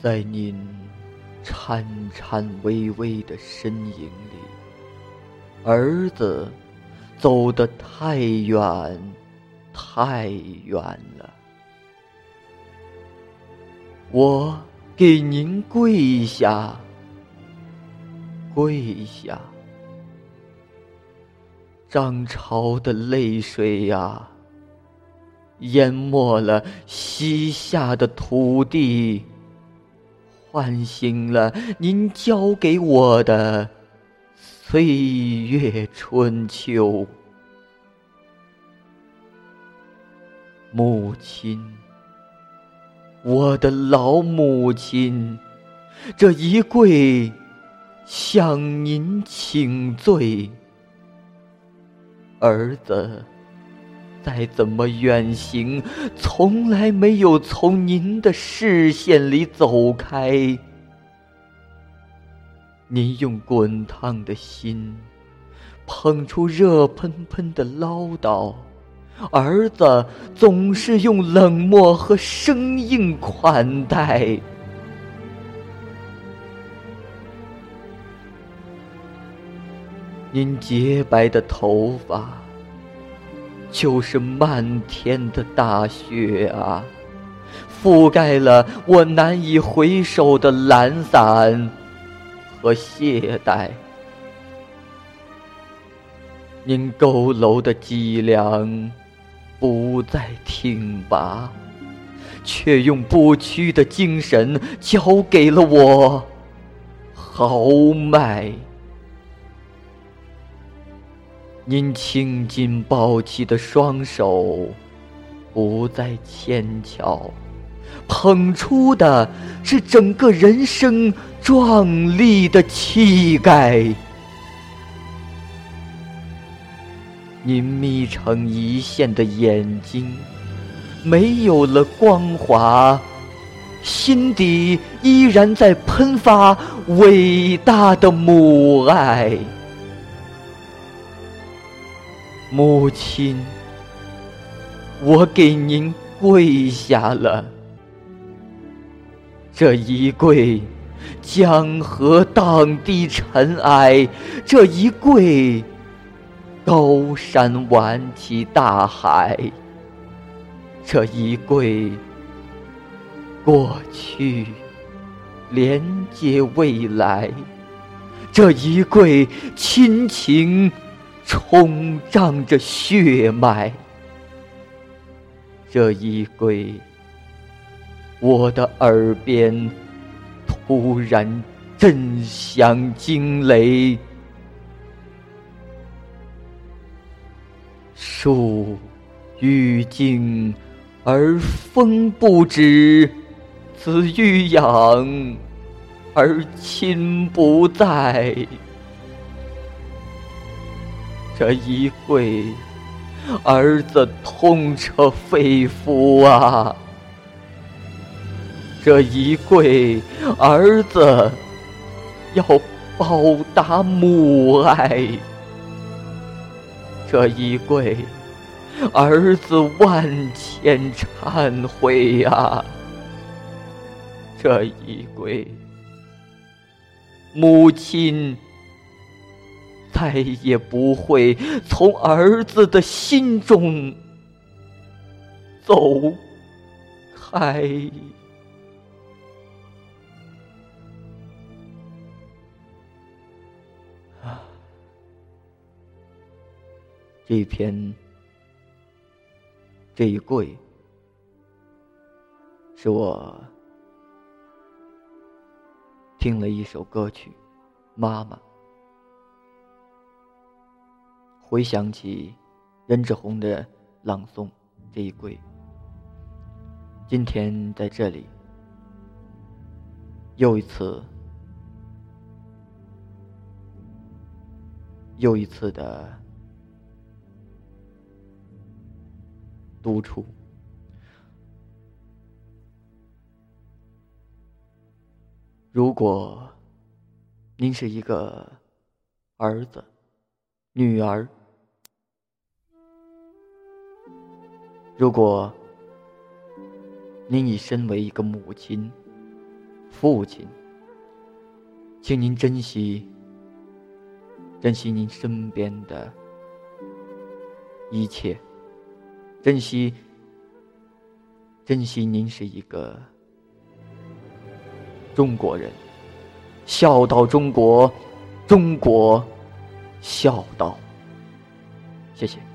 在您颤颤巍巍的身影里，儿子走得太远，太远了。我给您跪下，跪下。涨潮的泪水呀，淹没了西夏的土地，唤醒了您教给我的岁月春秋。母亲，我的老母亲，这一跪，向您请罪。儿子，再怎么远行，从来没有从您的视线里走开。您用滚烫的心，捧出热喷喷的唠叨，儿子总是用冷漠和生硬款待。您洁白的头发，就是漫天的大雪啊，覆盖了我难以回首的懒散和懈怠。您佝偻的脊梁不再挺拔，却用不屈的精神交给了我豪迈。您青筋暴起的双手，不再纤巧，捧出的是整个人生壮丽的气概。您眯成一线的眼睛，没有了光华，心底依然在喷发伟大的母爱。母亲，我给您跪下了。这一跪，江河荡涤尘埃；这一跪，高山挽起大海；这一跪，过去连接未来；这一跪，亲情。冲胀着血脉，这一跪，我的耳边突然震响惊雷。树欲静而风不止，子欲养而亲不在。这一跪，儿子痛彻肺腑啊！这一跪，儿子要报答母爱。这一跪，儿子万千忏悔呀！这一跪，母亲。再也不会从儿子的心中走开。啊，这一篇，这一跪，是我听了一首歌曲，《妈妈》。回想起任志宏的朗诵这一跪，今天在这里又一次、又一次的独处。如果您是一个儿子、女儿，如果您已身为一个母亲，父亲，请您珍惜，珍惜您身边的一切，珍惜，珍惜您是一个中国人，孝道中国，中国孝道。谢谢。